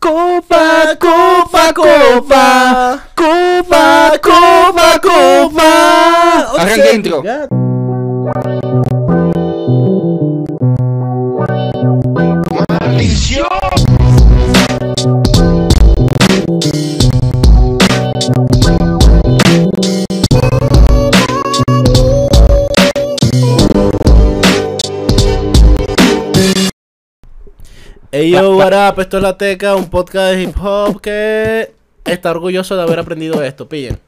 Copa, copa, copa. Copa, copa, copa. Arranca intro. Hey yo, what up? Esto es La Teca, un podcast de hip hop que está orgulloso de haber aprendido esto, pillen.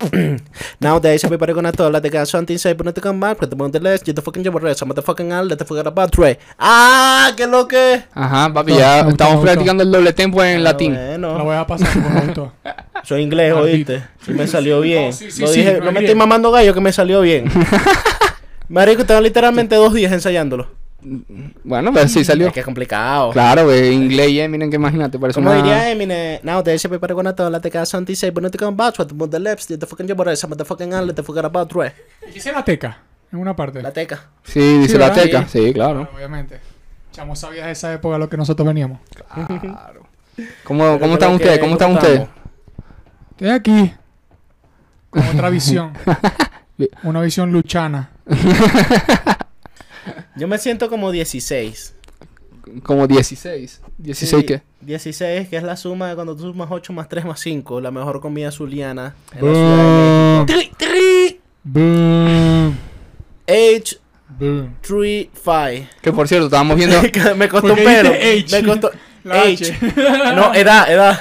Nowadays, everybody gonna talk La Teca, something say, but not to come back, but the mountain less, you the fucking jabber rest, I'm the fucking all, let the fucking about. ¡Ah! ¿Qué es lo que? Ajá, papi, No, ya estamos practicando el doble tempo en Ah, latín. Lo Bueno, voy a pasar por soy inglés, oíste. Y me salió bien. No, sí, sí, lo sí, dije, no me bien. estoy mamando gallo que me salió bien. Marico, tengo literalmente dos días ensayándolo. Bueno, pero sí salió. Es que es complicado. Claro, güey, inglés y Eminem, que imagínate, parece Como una... diría Eminem, nowadays everybody gonna talk La Teca, something say, but not to come back, but the lips, you the fucking jabber I'm the fucking all, the fucking about tray. Hice la teca, en una parte. La Teca. Sí, dice Sí, la teca. Sí, claro. Claro, obviamente. Chamo sabía de esa época lo que nosotros veníamos. Claro. ¿Cómo, cómo están ustedes? ¿Cómo están ¿cómo ustedes? Estoy aquí. Con otra visión. una visión luchana. Yo me siento como 16. Como 16. ¿16 Sí, qué? 16, que es la suma de cuando tú sumas 8 más 3 más 5, la mejor comida zuliana en la Ciudad de México. Tri, tri. Boom. Age Boom. 3 5. Que por cierto, estábamos viendo... me costó ¿Por un age? Me costó La. H. No, edad, edad.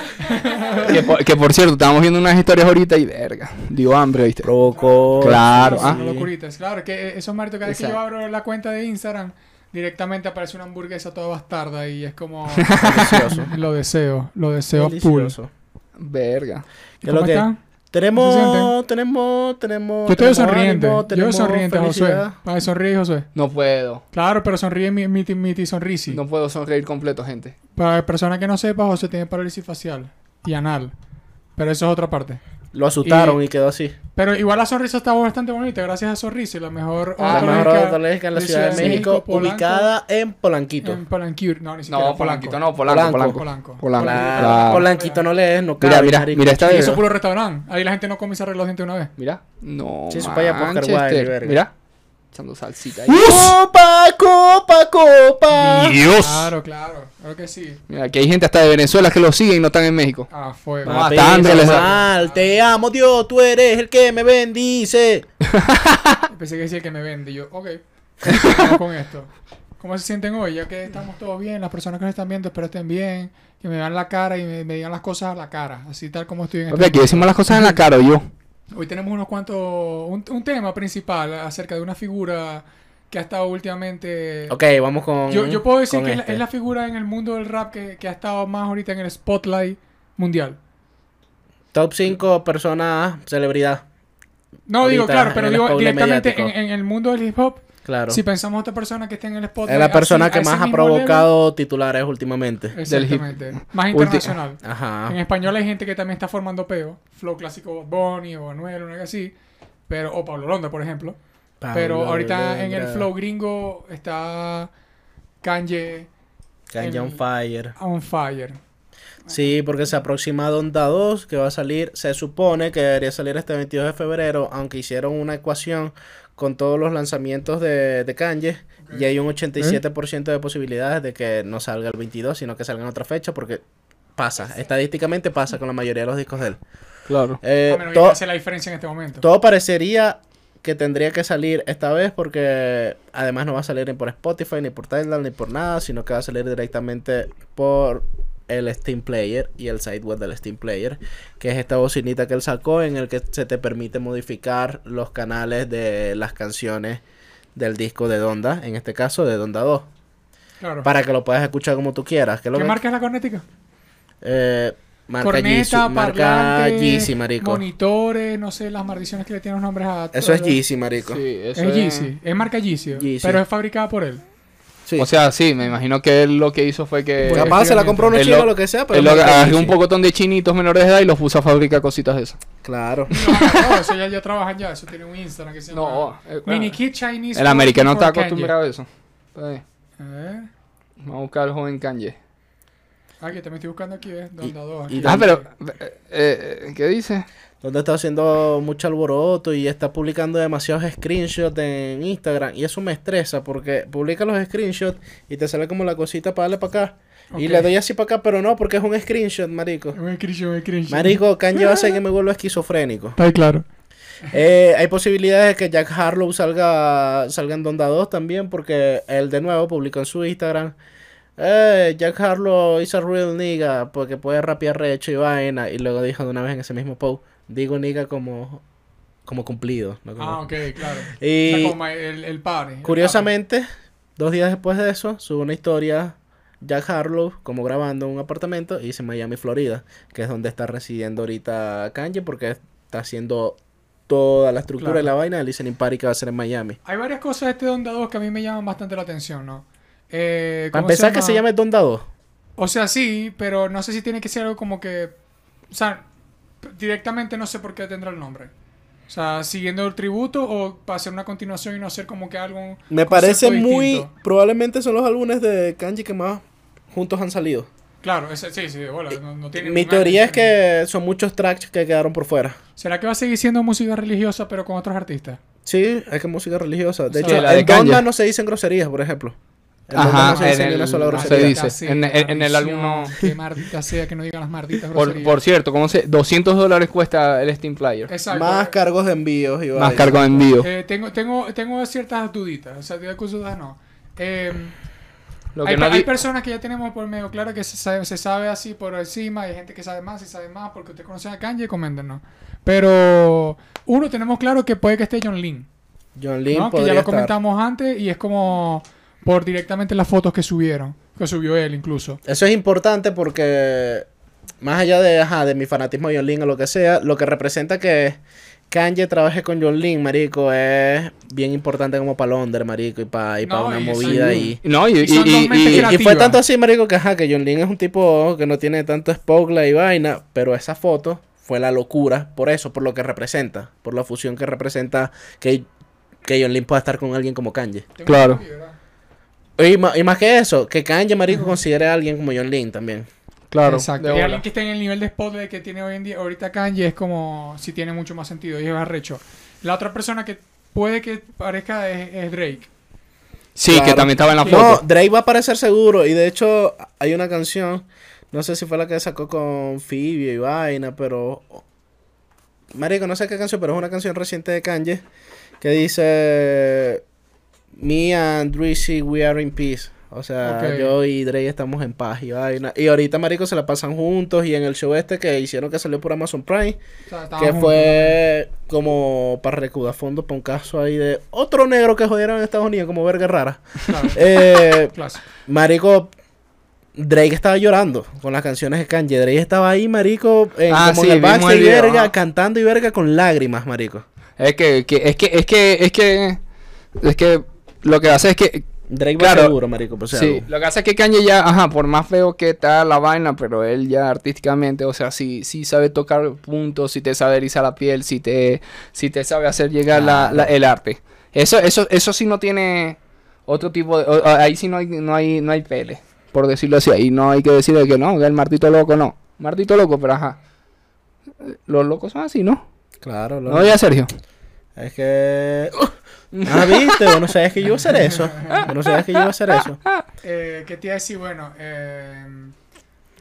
que, por, que por cierto, estábamos viendo unas historias ahorita y verga. Dio hambre, ¿viste? Provocó. Claro, Sí, ah. Una locurita. Claro, que eh, esos maritos, cada vez que yo abro la cuenta de Instagram, directamente aparece una hamburguesa toda bastarda y es como... Delicioso. lo deseo, lo deseo full. Delicioso. Verga. ¿Qué es ¿Cómo lo que? están? Tenemos, tenemos, tenemos. Yo estoy tenemos sonriente. ánimo, Yo sonriente, Josué. felicidad. Para que sonríe, Josué. No puedo. Claro, pero sonríe mi, mi, mi sonrisi. No puedo sonreír completo, gente. Para personas que no sepa, José tiene parálisis facial y anal. Pero eso es otra parte. Lo asustaron y, Y- quedó así. Pero igual la sonrisa está bastante bonita, gracias a Sonrisa, la mejor Ah, la mejor odontológica en la Ciudad de México, Polanco, ubicada en Polanquito. En Polanquito. No, ni siquiera No, Polanquito, Polanco. no, Polanco, Polanco. Polanco. Polanco. Polanco. Polanquito no lees, no Mira, cabe, mira, marico. mira esta vez. eso es puro restaurante. Ahí la gente no come y se arregla los dientes una vez. Mira. No, Sí, eso para allá, por. Mira. Echando salsita ahí. Copa, copa, copa. Dios. Claro, claro. Claro que sí. Mira, que hay gente hasta de Venezuela que lo sigue y no están en México. Ah, fuego. No, Papi, hasta Andrés les da- normal, te amo Dios, tú eres el que me bendice. Pensé que decía que me vende. Y yo, ok. Vamos con esto. ¿Cómo se sienten hoy? Ya que estamos todos bien, las personas que nos están viendo, espero estén bien, que me vean la cara y me, me digan las cosas a la cara, así tal como estoy en este aquí decimos las cosas en la cara, yo. Hoy tenemos unos cuantos, un, un tema principal acerca de una figura que ha estado últimamente... Ok, vamos con. Yo, yo puedo decir que es la- este. es la figura en el mundo del rap que, que ha estado más ahorita en el spotlight mundial. Top 5 personas, celebridad. No digo, claro, pero digo directamente en el mundo del hip hop, Claro. si pensamos otra persona que esté en el spotlight... es la persona así- que a más ha provocado titulares últimamente. del Exactamente. Más Ulti- internacional. Ajá. En español hay gente que también está formando peo. Flow clásico Bunny o Anuel o algo así. Pero, o Pablo Londa, por ejemplo. Pero ahorita en el Londra, flow gringo está Kanye Kanye on Fire. on fire. Sí, porque se aproxima Donda 2, que va a salir, se supone que debería salir este 22 de febrero, aunque hicieron una ecuación con todos los lanzamientos de, de Kanye, y hay un 87% de posibilidades de que no salga el 22, sino que salga en otra fecha, porque pasa, estadísticamente pasa con la mayoría de los discos de él. Claro. Eh, a menos que to- hace la diferencia en este momento. todo parecería que tendría que salir esta vez porque además no va a salir ni por Spotify, ni por Tidal, ni por nada, sino que va a salir directamente por el Steam Player y el site web del Steam Player, que es esta bocinita que él sacó en el que se te permite modificar los canales de las canciones del disco de Donda, en este caso de Donda 2, claro. para que lo puedas escuchar como tú quieras. ¿Qué, es lo ¿Qué que- marca es la cornética? Eh, marca Corneta, marca Yeezy, marico. monitores, no sé, las maldiciones que le tienen los nombres a... Eso es. Yeezy, marico. Sí, eso Es Yeezy. Es marca Yeezy. Yeezy. Pero es fabricada por él. Sí. O sea, sí, me imagino que él lo que hizo fue que... Bueno, Capaz se la compró unos Él chinos lo- lo que sea, pero él lo agarró un pocotón de chinitos menores de edad y los puso a fabricar cositas de esas. Claro. No, no, eso ya, ya trabajan ya. Eso tiene un Instagram que se llama... No, eh, Mini Kid Chinese... el americano está acostumbrado a eso. Está bien. Eh, Vamos a buscar al joven Kanye. Ah, que también estoy buscando aquí, ¿ves? Donda 2. y- Ah, pero. eh, eh, ¿Qué dice? Donde está haciendo mucho alboroto y está publicando demasiados screenshots en Instagram. Y eso me estresa porque publica los screenshots y te sale como la cosita para darle para acá. Y le doy así para acá, pero no, porque es un screenshot, marico. Un screenshot, un screenshot. Marico, Kanye va a hacer que me vuelva esquizofrénico. Está ahí claro. Eh, hay posibilidades de que Jack Harlow salga, salga en Donda 2 también, porque él de nuevo publicó en su Instagram. Eh, Jack Harlow is a real nigga, porque puede rapear recho y vaina. Y luego dijo de una vez en ese mismo post, digo nigga como, como cumplido. ¿no? Como- Ah, ok, claro. Y- O sea, como el, el el Curiosamente, dos días después de eso, sube una historia Jack Harlow como grabando en un apartamento y dice Miami, Florida, que es donde está residiendo ahorita Kanye porque está haciendo toda la estructura Claro. y la vaina del listening party que va a ser en Miami. Hay varias cosas de este Donda 2 que a mí me llaman bastante la atención, ¿no? Eh, Para ¿cómo empezar, que se llame Donda 2. O sea, sí, pero no sé si tiene que ser algo como que... O sea, directamente no sé por qué tendrá el nombre. O sea, siguiendo el tributo o para hacer una continuación y no hacer como que algo... Me parece muy... distinto. Probablemente son los álbumes de Kanye que más juntos han salido. Claro, ese- sí, sí, bueno, no, no tiene Mi teoría es que son muchos tracks que quedaron por fuera. ¿Será que va a seguir siendo música religiosa pero con otros artistas? Sí, es que es música religiosa. De hecho, la de en Donda no se dicen groserías, por ejemplo. Ajá, no se en ni una el- sola se dice. En- en- en el álbum no. Que maldita sea que no digan las malditas Por, por cierto, ¿cómo se...? 200 dólares cuesta el Steam Player. Exacto. Más cargos de envíos y Más vaina. cargo de envío. Eh, tengo, tengo, tengo ciertas duditas. O sea, dudas no. Eh, Lo hay, que no pe- hay personas que ya tenemos por medio claro que se sabe, se sabe así por encima. Hay gente que sabe más y sabe más porque usted conoce a Kanye, coméntenos. Pero uno, tenemos claro que puede que esté John Lin. John Lin ¿no? Que ya lo estar. comentamos antes y es como por directamente las fotos que subieron. Que subió él incluso. Eso es importante porque más allá de, ajá, de mi fanatismo de John Lin o lo que sea, lo que representa que Kanye trabaje con John Lin, marico, es bien importante como para Londres, marico, y para y pa No, una y movida y... No, y, Y son y- dos y- mentes y- Y, y creativas. fue tanto así, marico, que ajá, que John Lin es un tipo que no tiene tanto spokesla y vaina, pero esa foto fue la locura por eso, por lo que representa, por la fusión que representa que, que John Lin pueda estar con alguien como Kanye. Tengo Claro. Y, ma- y más que eso, que Kanye, marico, considere a alguien como John Lin también. Claro, Exacto. Y alguien que esté en el nivel de spotlight que tiene hoy en día, ahorita Kanye es como si tiene mucho más sentido y es arrecho. La otra persona que puede que parezca es, es Drake. Sí, Claro. que también estaba en la Sí. foto. No, Drake va a aparecer seguro. Y de hecho, hay una canción. No sé si fue la que sacó con Phoebe y vaina, pero. Marico, no sé qué canción, pero es una canción reciente de Kanye. Que dice. Me and Drizzy, we are in peace. O sea, yo y Drake estamos en paz y vaina. Y ahorita, Marico, se la pasan juntos. Y en el show este que hicieron que salió por Amazon Prime. O sea, estaban Que juntos. fue como para recaudar fondos para un caso ahí de otro negro que jodieron en Estados Unidos, como verga rara. Claro, Eh. Marico, Drake estaba llorando con las canciones de Kanye. Drake estaba ahí, marico, en, Ah, como sí, en el backstage verga, ajá. cantando y verga con lágrimas, marico. Es que, que- es que, es que, es que, es que lo que hace es que, Drake Claro. va seguro, marico, por sí, lo que hace es que Kanye ya, ajá, por más feo que está la vaina, pero él ya artísticamente, o sea, sí, sí sabe tocar puntos, sí te sabe erizar la piel, sí te, sí te sabe hacer llegar la- la- el arte. Eso, eso, eso sí no tiene otro tipo de, o- ahí sí no hay, no hay, no hay pele, por decirlo así, ahí no hay que decir de que no, que el martito loco no, martito loco, pero ajá, los locos son así, ¿no? Claro, No, loco. ya Sergio. Es que... Ah, viste, vos no sabías que yo iba a hacer eso. Vos no sabías que yo iba a hacer eso. Eh, ¿Qué te iba a decir? Bueno, eh,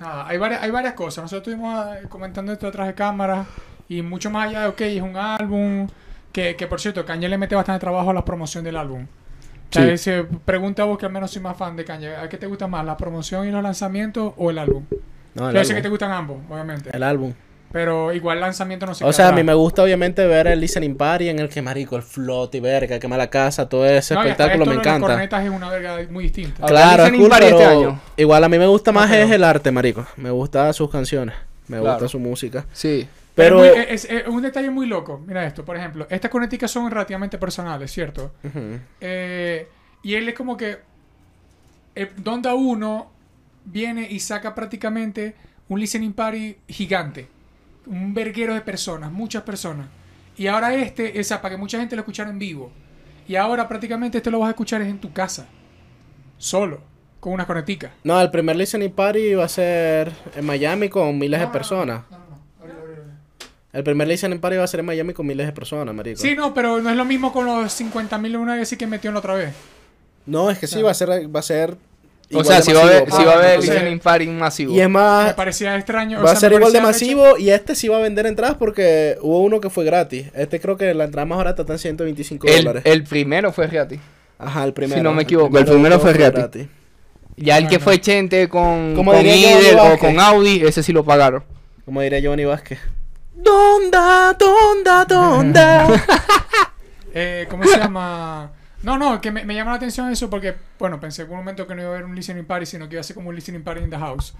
nada, hay varias, hay varias cosas. Nosotros estuvimos eh, comentando esto detrás de cámara y mucho más allá de, ok, es un álbum que, que por cierto, Kanye le mete bastante trabajo a la promoción del álbum. O sea, Sí. se pregunta a vos que al menos soy más fan de Kanye. ¿A qué te gusta más, la promoción y los lanzamientos o el álbum? No, el Yo sé que te álbum. gustan ambos, obviamente. El álbum. Pero igual lanzamiento no se O sea, a mí me gusta obviamente ver el listening party en el que, marico, el flot y verga, quema la casa, todo ese No, espectáculo esto me encanta. cornetas es una verga muy distinta. Claro, es Listening cool, Party pero este año. igual a mí me gusta más pero- es el arte, marico. Me gusta sus canciones, me Claro. gusta su música. Sí. Pero, Pero, es, muy- es- es un detalle muy loco. Mira esto, por ejemplo, estas corneticas son relativamente personales, ¿cierto? Eh, y él es como que eh, Donda 1 viene y saca prácticamente un listening party gigante. Un verguero de personas, muchas personas. Y ahora este, esa, para que mucha gente lo escuchara en vivo. Y ahora prácticamente esto lo vas a escuchar es en tu casa. Solo. con unas corneticas. No, el primer listening party va a ser en Miami con miles de No, personas. no, no. El primer listening party va a ser en Miami con miles de personas, marico. Sí, no, pero no es lo mismo con los 50.000 una vez sí que metió la otra vez. No, es que sí, va a ser, va a ser. O sea, si va a haber, si va a haber entonces- listening party masivo. Y es Me más, parecía extraño. o va a ser igual de hecho- masivo y este sí va a vender entradas porque hubo uno que fue gratis. Este creo que la entrada más barata está en 125 El, dólares. el primero fue gratis. Ajá, el primero. no me equivoco, el primero fue gratis. Ya el que fue Chente con, con o con Audi, ese sí lo pagaron. Como diría Giovanni Vázquez. ¿Dónde, dónde, dónde? Eh, ¿Cómo se llama? No, no, que me, me llama la atención eso porque, bueno, pensé por un momento que no iba a haber un listening party, sino que iba a ser como un listening party in the house.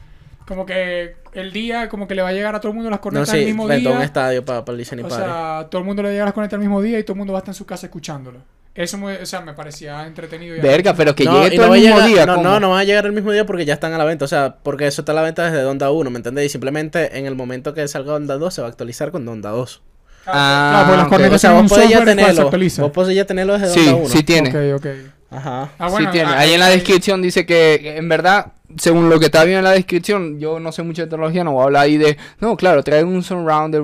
Como que el día, como que le va a llegar a todo el mundo las no, cornetas sí, el mismo rentó un día. estadio para el listening O party. sea, todo el mundo le va a llegar las cornetas el mismo día y todo el mundo va a estar en su casa escuchándolo. Eso, me, o sea, me parecía entretenido. y Verga, pero que no, llegue y todo no va el mismo llegar- día. No, ¿cómo? no, no van a llegar el mismo día porque ya están a la venta. O sea, porque eso está a la venta desde Donda 1, ¿me entendés? Y simplemente en el momento que salga Donda 2 se va a actualizar con Donda 2. Ah, Claro, porque las cornetas O sea, vos ya tenerlo. Vos podés ya tenerlo desde Sí, Donda 1. sí tiene. Ok, ok. Ajá. Ah, bueno, sí tiene. ah, Ahí en la descripción dice que, en verdad, según lo que está bien en la descripción, yo no sé mucho de tecnología, no voy a hablar ahí de, no, claro, trae un surround,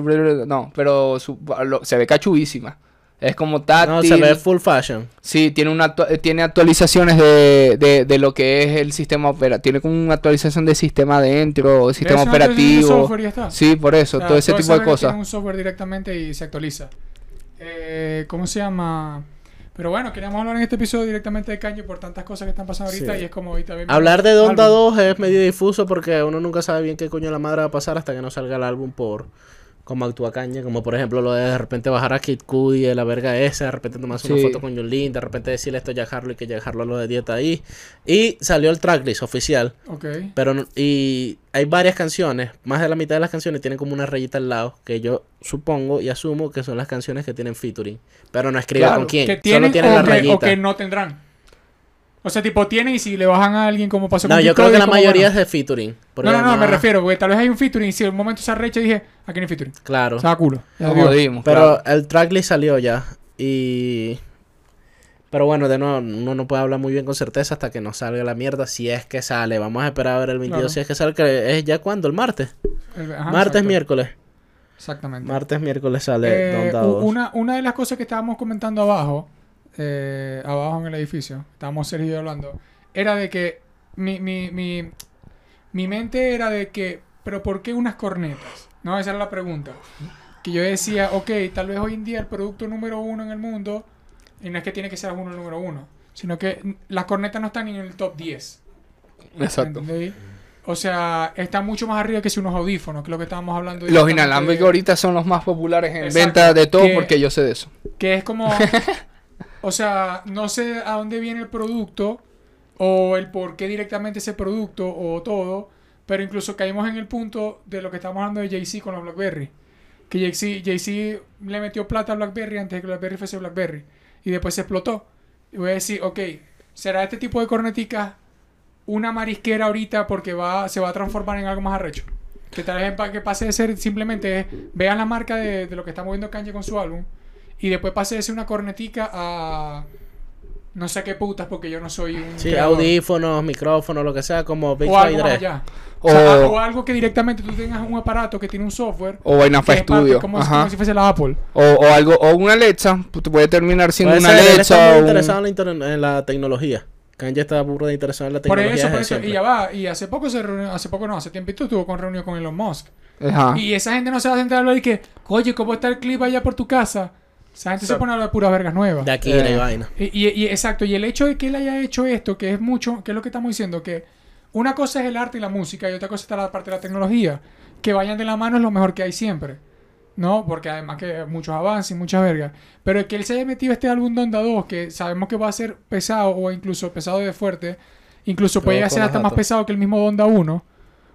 no, pero su- lo- se ve cachubísima. Es como táctil. No, se ve full fashion. Sí, tiene una actua- eh, tiene actualizaciones de, de, de lo que es el sistema operativo. Tiene como una actualización de sistema dentro, sistema operativo. software y ya está. Sí, por eso, O sea, todo ese tipo de cosas. Tiene un software directamente y se actualiza. Eh, ¿Cómo se llama? Pero bueno, queríamos hablar en este episodio directamente de Kanye por tantas cosas que están pasando ahorita Sí. y es como ahorita Hablar de Donda álbum. 2 es medio difuso porque uno nunca sabe bien qué coño la madre va a pasar hasta que no salga el álbum por cómo actúa Kanye, como por ejemplo lo de de repente bajar a Kid Cudi de la verga esa, de repente tomarse Sí. una foto con Yolín, de repente decirle esto a Harlow y que Jack Harlow lo de dieta ahí. Y salió el tracklist oficial, Ok. pero y hay varias canciones, más de la mitad de las canciones tienen como una rayita al lado, que yo supongo y asumo que son las canciones que tienen featuring, pero no escribe Claro, con quién, Que solo tienen tienen o, la que, rayita. o que no tendrán. O sea, tipo, tienen y si le bajan a alguien como pasó No, con yo Kid creo que la como, mayoría bueno. es de featuring. No, no, no, me refiero, porque tal vez hay un featuring y si en un momento se arrecha dije, aquí no hay featuring. Claro. O sea, culo. Jodimos, Pero claro. el tracklist salió ya. Y. Pero bueno, de nuevo, uno no puede hablar muy bien con certeza hasta que nos salga la mierda. Si es que sale. Vamos a esperar a ver el 22 Claro. si es que sale. Que ¿Es ya cuándo? ¿El martes? El- ajá, martes, exacto. miércoles. Exactamente. Martes, miércoles sale Eh, Donda u- 2. una, una de las cosas que estábamos comentando abajo, eh, abajo en el edificio, estábamos Sergio y yo hablando, era de que mi, mi, mi, mi mente era de que, pero ¿por qué unas cornetas? No, esa era la pregunta. Que yo decía, ok, tal vez hoy en día el producto número uno en el mundo, y no es que tiene que ser uno el número uno, sino que las cornetas no están ni en el top 10. Exacto. ¿entendéis? O sea, está mucho más arriba que si unos audífonos, que es lo que estábamos hablando. Los inalámbricos ahorita son los más populares en Exacto, venta de todo que- porque yo sé de eso. Que es como. o sea, no sé a dónde viene el producto. O el por qué directamente ese producto. O todo. Pero incluso caímos en el punto de lo que estamos hablando de Jay-Z con los Blackberry. Que Jay-Z le metió plata a Blackberry antes de que Blackberry fuese Blackberry. Y después se explotó. Y voy a decir, ok, ¿será este tipo de corneticas una marisquera ahorita porque va, se va a transformar en algo más arrecho? Que tal vez que pase de ser simplemente vean la marca de, de lo que está moviendo Kanye con su álbum y después pase de ser una cornetica a no sé qué putas porque yo no soy un Sí, creador. audífonos, micrófonos, lo que sea, como Big o algo más allá. O- O, sea, o algo que directamente tú tengas un aparato que tiene un software O vaina para estudio. como, Ajá. como si fuese la Apple. O, o algo, o una Alexa, pues, puede terminar siendo Puede una ser, él Alexa. está muy un- interesado en la, inter- en la tecnología. Kanye está burro de interesado en la Por tecnología eso, por eso, y ya va. Y hace poco se reunió, hace poco no, hace tiempito estuvo con reunión con Elon Musk. Ajá. Y esa gente no se va a sentar a hablar y que, oye, ¿cómo está el clip allá por tu casa? Esa gente se pone a hablar de puras vergas nuevas. De aquí Eh. y vaina. Y, y- y- exacto, y el hecho de que él haya hecho esto, que es mucho, que es lo que estamos diciendo, que una cosa es el arte y la música y otra cosa está la parte de la tecnología. Que vayan de la mano es lo mejor que hay siempre. ¿No? Porque además que muchos avances y muchas vergas. Pero el que él se haya metido este álbum Donda 2, que sabemos que va a ser pesado o incluso pesado de fuerte, incluso puede Todo llegar a ser hasta más pesado que el mismo Donda 1.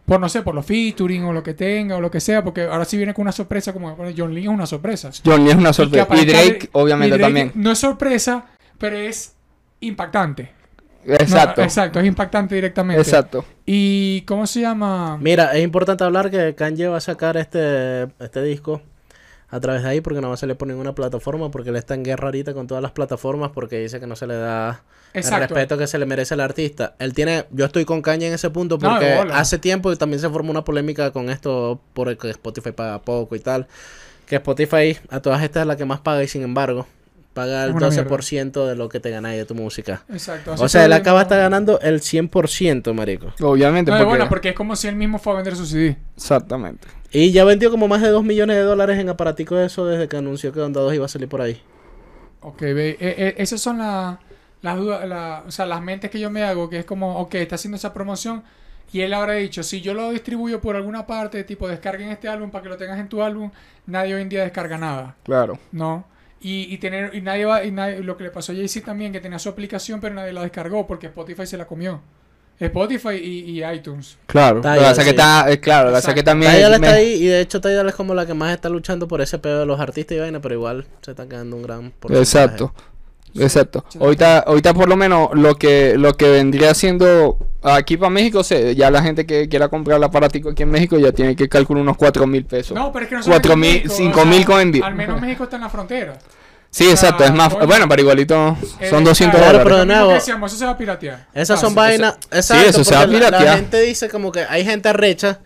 Por no sé, por los featuring o lo que tenga o lo que sea, porque ahora sí viene con una sorpresa como bueno, John Lee es una sorpresa. John Lee es una sorpresa. Y, Drake, obviamente, y Drake también. No es sorpresa, pero es impactante. Exacto. No, exacto, es impactante directamente. Exacto. ¿Y cómo se llama? Mira, es importante hablar que Kanye va a sacar este, este disco a través de ahí porque no va a salir por ninguna plataforma porque él está en guerra ahorita con todas las plataformas porque dice que no se le da el respeto que se le merece al artista. Él tiene, yo estoy con Kanye en ese punto porque hace tiempo también se formó una polémica con esto por el que Spotify paga poco y tal. Que Spotify a todas estas es la que más paga y sin embargo paga el Es una 12% de lo que te ganáis de tu música. Exacto. O sea, él acaba estar ganando el 100%, marico. Obviamente, No, de porque... buena, porque es como si él mismo fue a vender su CD. Exactamente. Y ya vendió como más de 2 millones de dólares en aparaticos de eso desde que anunció que Onda 2 iba a salir por ahí. Ok, ve, eh, eh, esas son la- las dudas, la- o sea, las mentes que yo me hago, que es como, ok, está haciendo esa promoción y él habrá dicho, si yo lo distribuyo por alguna parte, tipo descarguen este álbum para que lo tengas en tu álbum, nadie hoy en día descarga nada, Claro. ¿no? Y, y tener, y nadie va, y nadie, lo que le pasó a Jay-Z también, que tenía su aplicación, pero nadie la descargó porque Spotify se la comió. Spotify y, y iTunes. Claro. Tidal, que pasa es que sí. está... eh, claro, lo que también... Tidal está me- ahí y de hecho Tidal es como la que más está luchando por ese pedo de los artistas y vaina, pero igual se está quedando un gran porcentaje. Exacto. Exacto. Sí. Ahorita, ahorita por lo menos lo que lo que vendría siendo aquí para México, se, ya la gente que quiera comprar el aparatico aquí en México ya tiene que calcular unos 4 mil pesos. No, pero es que no Cuatro solamente mil, México, cinco o sea, mil con envío. Al menos México está en la frontera. sí, exacto, es más... Bueno, pero igualito son Eh, 200 claro, dólares. pero de nuevo- eso se va a piratear. Esas son Fácil. vainas. Exacto, eso se va a porque la- la, piratear. gente dice como que hay gente recha.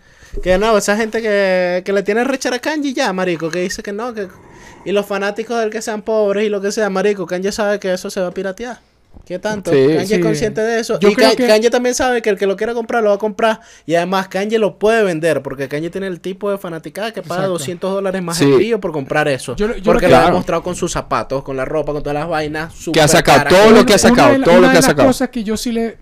Que no, esa gente que, que le tiene rechar a Kanye ya, marico. Que dice que no, que. Y los fanáticos del que sean pobres y lo que sea, marico. Kanye sabe que eso se va a piratear. ¿Qué tanto? Sí. Kanye Sí. es consciente de eso. Yo y creo Ka- que- Kanye también sabe que el que lo quiera comprar lo va a comprar. Y además Kanye lo puede vender. Porque Kanye tiene el tipo de fanaticada que paga Exacto. 200 dólares más Sí. el por comprar eso. Yo yo porque que- lo ha Claro. demostrado con sus zapatos, con la ropa, con todas las vainas. Que ha sacado todo lo que ha Una sacado, la- todo una lo que ha las sacado. cosas que yo sí le.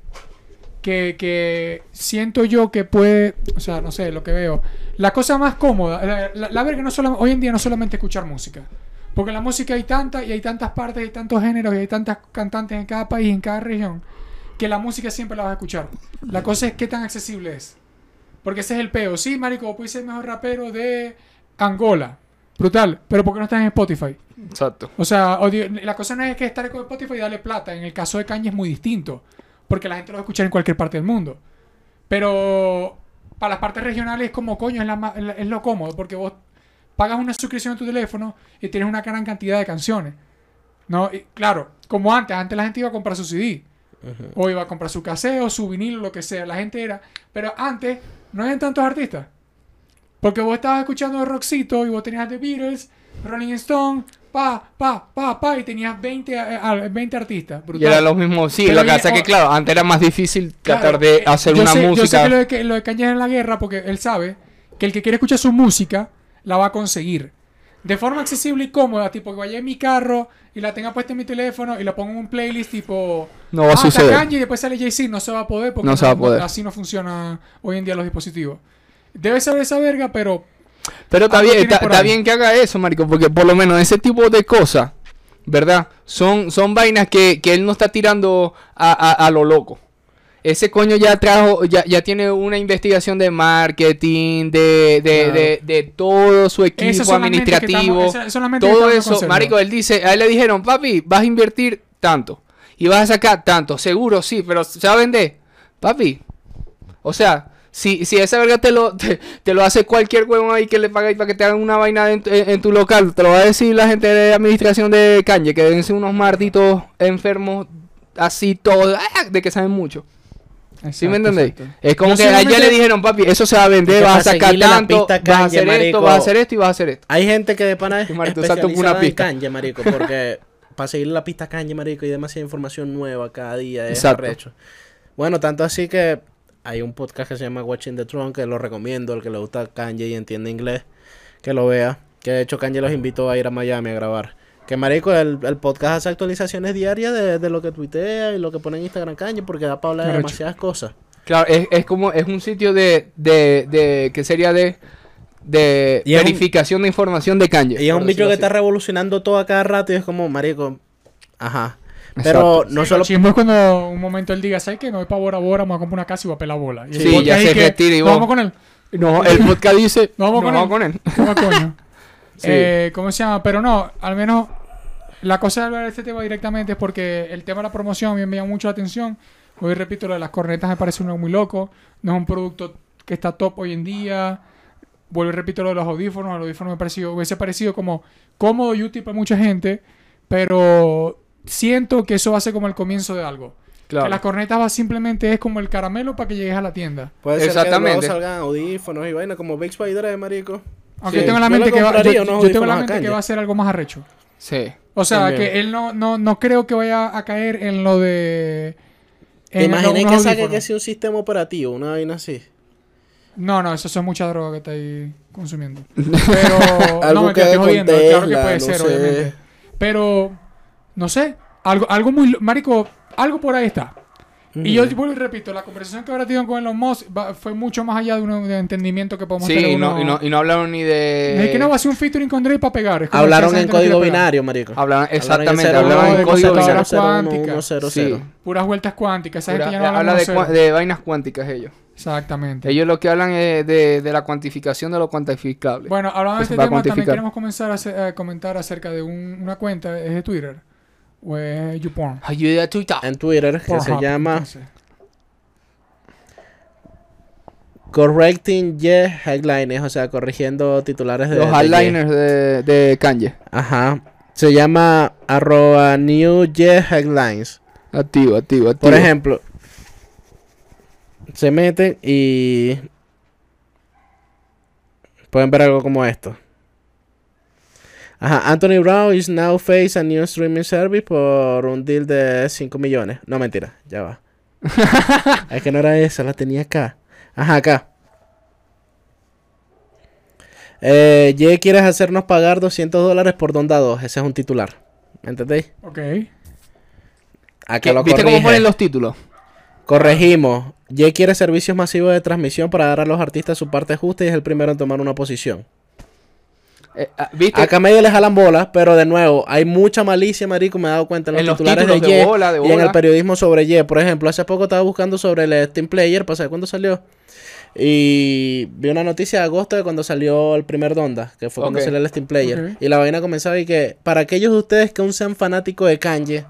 Que, que siento yo que puede. O sea, no sé, lo que veo. La cosa más cómoda. La, la- la verga no solo, hoy en día no es solamente escuchar música. Porque la música hay tanta y hay tantas partes, hay tantos géneros y hay tantas cantantes en cada país, en cada región. Que la música siempre la vas a escuchar. La cosa es qué tan accesible es. Porque ese es el peo. Sí, marico, puedes ser el mejor rapero de Angola. Brutal. Pero ¿por qué no estás en Spotify? Exacto. O sea, odio- la cosa no es que estar con Spotify y darle plata. En el caso de Kanye es muy distinto. Porque la gente lo va a escuchar en cualquier parte del mundo. Pero para las partes regionales, como coño, es, la es lo cómodo. Porque vos pagas una suscripción a tu teléfono y tienes una gran cantidad de canciones. ¿No? Y, claro, como antes. Antes la gente iba a comprar su CD. O iba a comprar su caseo, su vinilo, lo que sea. La gente era. Pero antes no habían tantos artistas. Porque vos estabas escuchando Roxito y vos tenías The Beatles, Rolling Stone, pa, pa, pa, pa, y tenías 20, eh, al- 20 artistas. Y Brutal. era lo mismo, sí, Pero lo que pasa es que claro, antes era más difícil Claro, tratar de eh, hacer yo una sé- Yo sé música. que lo de, que lo de en la guerra porque él sabe que el que quiere escuchar su música la va a conseguir. De forma accesible y cómoda, tipo que vaya en mi carro y la tenga puesta en mi teléfono y la ponga en un playlist tipo... No va a ah, suceder. Kanye y después sale Jay-Z, no se va a poder porque No se va a poder. así no funciona hoy en día los dispositivos. Debe saber esa verga, pero Pero está bien, está, bien que haga eso, marico, porque por lo menos ese tipo de cosas, ¿verdad? Son, son vainas que, que él no está tirando a, a- a lo loco. Ese coño ya trajo, ya, ya tiene una investigación de marketing, de, de, Claro. de, de todo su equipo administrativo, estamos- todo eso, marico, él dice, a él le dijeron, papi, vas a invertir tanto y vas a sacar tanto, seguro sí, pero ¿se va a vender? Papi, o sea, si, si esa verga te lo, te, te lo hace cualquier huevón ahí que le pagáis para que te hagan una vaina en, en- en tu local, te lo va a decir la gente de administración de Kanye, que deben ser unos marditos enfermos así todos, ah, de que saben mucho. ¿Sí me entendéis? Es como que a ella simplemente- le dijeron, papi, eso se va a vender, vas a sacar tanto, vas a hacer esto, marico. vas a hacer esto y vas a hacer esto. Hay gente que de pana es una en pista. Kanye, marico, porque para seguir la pista Kanye, marico, hay demasiada información nueva cada día, es Exacto. arrecho. Bueno, tanto así que hay un podcast que se llama Watching the Throne, que lo recomiendo, el que le gusta Kanye y entiende inglés, que lo vea. Que de hecho Kanye los invitó a ir a Miami a grabar. Que marico, el, el podcast hace actualizaciones diarias de, de lo que tuitea y lo que pone en Instagram Kanye, porque da para hablar de demasiadas cosas. Claro, es, es como, es un sitio de, de, de, que sería de, de Y es un- verificación de información de Kanye. Y es un bicho que así. está revolucionando todo a cada rato y es como, marico, ajá. Exacto. Pero no Sí, solo lo chismo es cuando un momento él diga, ¿sabes qué? Me voy para Bora Bora, me voy a comprar una casa y voy a pelar bola. Y Sí, ya se retira y "No, vos- Vamos con él. No, el podcast dice, No vamos no con vamos él. con él. ¿Cómo coño? Sí. Eh, ¿Cómo se llama? Pero no, al menos la cosa de hablar de este tema directamente es porque el tema de la promoción a mí me llama mucho la atención. Hoy repito, lo de las cornetas me parece uno muy loco. No es un producto que está top hoy en día. vuelvo y repito lo de los audífonos. Los audífonos me pareció, hubiese parecido como cómodo y útil para mucha gente, pero siento que eso va a ser como el comienzo de algo. Claro. Que las cornetas va simplemente es como el caramelo para que llegues a la tienda. Puede ser Exactamente. que luego salgan audífonos y vaina como Big Spider, marico. Aunque Sí. tengo en la Yo mente que va, yo, yo tengo en la mente que va a ser algo más arrecho. Sí. O sea, También. que él no, no, no creo que vaya a caer en lo de... ¿Te en imaginé que saque que sea un sistema operativo, una vaina así? No, no, eso es mucha droga que estáis consumiendo. Pero. Algo no, me que estoy con jodiendo. Claro que puede no ser, sé. obviamente. Pero. No sé. Algo, algo muy. Marico, algo por ahí está. Y yo vuelvo y repito, la conversación que ahora tenido con Elon Musk va- fue mucho más allá de un de entendimiento que podemos Sí, tener. y no, y, no, y no hablaron ni de... Es que no va a ser un featuring con Drake para pegar. es Hablaron en código binario, marico. Hablaron, exactamente, hablaron en de código binario. cuánticas. Sí. Puras vueltas cuánticas. Esa Pura- gente ya no habla habla de, cua- de vainas cuánticas ellos. Exactamente. Ellos lo que hablan es de, de la cuantificación de lo cuantificable. Bueno, hablando de este tema, también queremos comenzar a, hacer- a comentar acerca de un- una cuenta, ¿es de Twitter? Ayuda a Twitter. En Twitter, que se llama. Correcting Ye Headlines, o sea, corrigiendo titulares de. Los highliners de, de Kanye. Ajá. Se llama arroba New Ye Headlines. Activo, activo, activo. Por ejemplo, se meten y pueden ver algo como esto. Ajá, Anthony Brown is now face a new streaming service por un deal de 5 millones. No, mentira, ya va. es que no era esa, la tenía acá. Ajá, acá. Eh, Ye quieres hacernos pagar 200 dólares por Donda 2. Ese es un titular. ¿Me entendéis? Ok. Acá ¿Qué- lo ¿Viste cómo ponen los títulos? Corregimos. Ye quiere servicios masivos de transmisión para dar a los artistas su parte justa y es el primero en tomar una posición. Eh, ah, ¿Viste? Acá medio le jalan bolas, pero de nuevo, hay mucha malicia, marico, me he dado cuenta en los En los titulares de títulos de Ye bola, de y en el periodismo sobre Ye. Por ejemplo, hace poco estaba buscando sobre el Steam Player, para saber cuándo salió. Y vi una noticia de agosto de cuando salió el primer Donda, que fue cuando salió el Steam Player. Y la vaina comenzaba y que, para aquellos de ustedes que aún sean fanáticos de Kanye,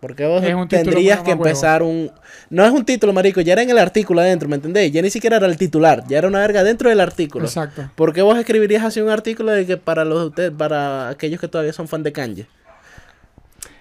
porque vos tendrías que empezar un... No es un título, marico, ya era en el artículo adentro, ¿me entendéis? Ya ni siquiera era el titular, ya era una verga dentro del artículo. Exacto. ¿Por qué vos escribirías así un artículo de que para los de ustedes, para aquellos que todavía son fan de Kanye?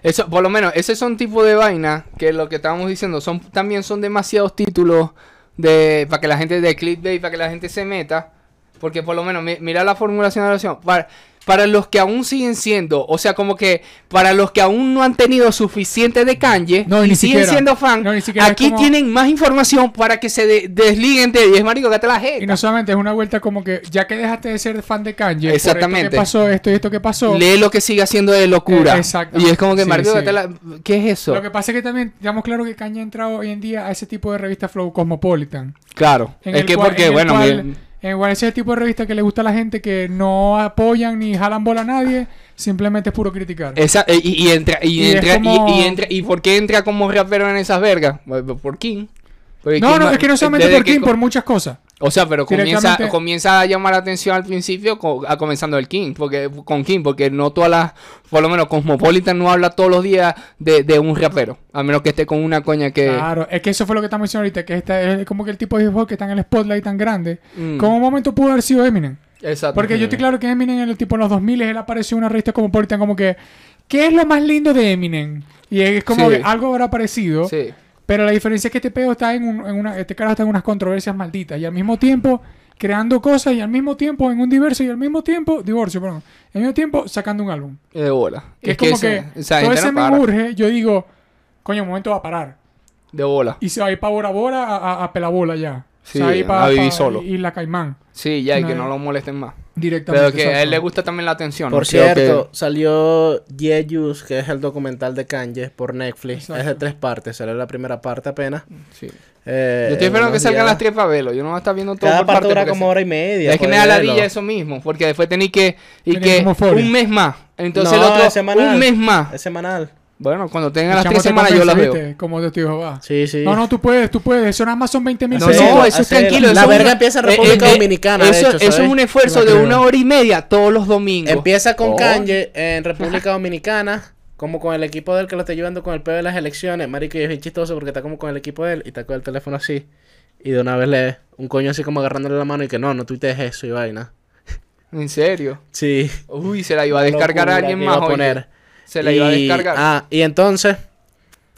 Eso, por lo menos, ese son tipo de vaina que lo que estábamos diciendo son también son demasiados títulos de para que la gente de clickbait, para que la gente se meta, porque por lo menos mi- mira la formulación de la oración para para los que aún siguen siendo, o sea, como que para los que aún no han tenido suficiente de Kanye No, y ni siguen siquiera. siendo fan, No, es aquí como- tienen más información para que se de- desliguen de 10 marico, que te la jeta. Y no solamente es una vuelta como que ya que dejaste de ser fan de Kanye, Exactamente. por esto que pasó, esto y esto que pasó. Lee lo que sigue haciendo de locura. Eh, exacto. y es como que, Sí, marico, sí. que te la- ¿qué es eso? Lo que pasa es que también, digamos claro que Kanye ha entrado hoy en día a ese tipo de revista Flow Cosmopolitan. Claro, En es el que cual- porque, bueno, cual- mi- En igual ese tipo de revista que le gusta a la gente que no apoyan ni jalan bola a nadie, simplemente es puro criticar. Esa, eh, y, y entra, y, Y es entra, como- y, y entra, ¿y por qué entra como rapero en esas vergas? Bueno, Por King. Porque no, King no, es que no solamente por que co- por muchas cosas. O sea, pero comienza, comienza a llamar la atención al principio a comenzando el King, porque con King, porque no todas las, por lo menos Cosmopolitan no habla todos los días de, de un rapero, a menos que esté con una coña que... Claro, es que eso fue lo que estamos diciendo ahorita, que esta es como que el tipo de hip hop que está en el spotlight tan grande. Mm, Como un momento pudo haber sido Eminem. exacto. Porque yo estoy claro que Eminem en el tipo en los 2000 él apareció en una revista Cosmopolitan como que ¿qué es lo más lindo de Eminem? Y es como Sí. que algo habrá parecido. Sí. Pero la diferencia es que este pedo está en, un- en una. Este carajo está en unas controversias malditas. Y al mismo tiempo creando cosas. Y al mismo tiempo en un diverso. Y al mismo tiempo. Divorcio, perdón. Al mismo tiempo sacando un álbum. De bola. Que es, como que. esa todo ese no me urge. Yo digo. Coño, un momento va a parar. De bola. Y se va a ir para Bora Bora a, a, a Pelabola ya. Sí, a vivir pa- solo. Y la Caimán. Sí, ya, y que no lo molesten más. Directamente. Pero que a él le gusta también la atención. Por ¿no? Creo que- cierto, salió Yeyus, que es el documental de Kanye por Netflix. Exacto. Es de tres partes, salió la primera parte apenas. Sí. Eh, Yo estoy esperando que salgan días. las tres para verlo. Yo no voy a estar viendo todo Cada por parte dura como se- hora y media. Es que me da la eso mismo, porque después tenéis que y Tenés que un mes más. Entonces No, el otro es semanal. un mes más. Es semanal. Bueno, cuando tengan El las tres semanas yo las veo. Como te dijo, va. Sí, sí. No, no, tú puedes, tú puedes. Eso nada más son 20 mil No, Hacelo, no, eso es tranquilo. La eso verga una- empieza en eh, República eh, eh, Dominicana, de Eso, hecho, eso es un esfuerzo de una hora y media todos los domingos. Empieza con Oh. Kanye en República Dominicana, como con el equipo del que lo está llevando con el pedo de las elecciones. Marico, y es bien chistoso porque está como con el equipo de él y está con el teléfono así. Y de una vez le un coño así como agarrándole la mano y que no, no tuitees eso y vaina. ¿En serio? Sí. Uy, se la iba a descargar a alguien más. iba a oye. poner. Se la iba a descargar. Ah, y entonces,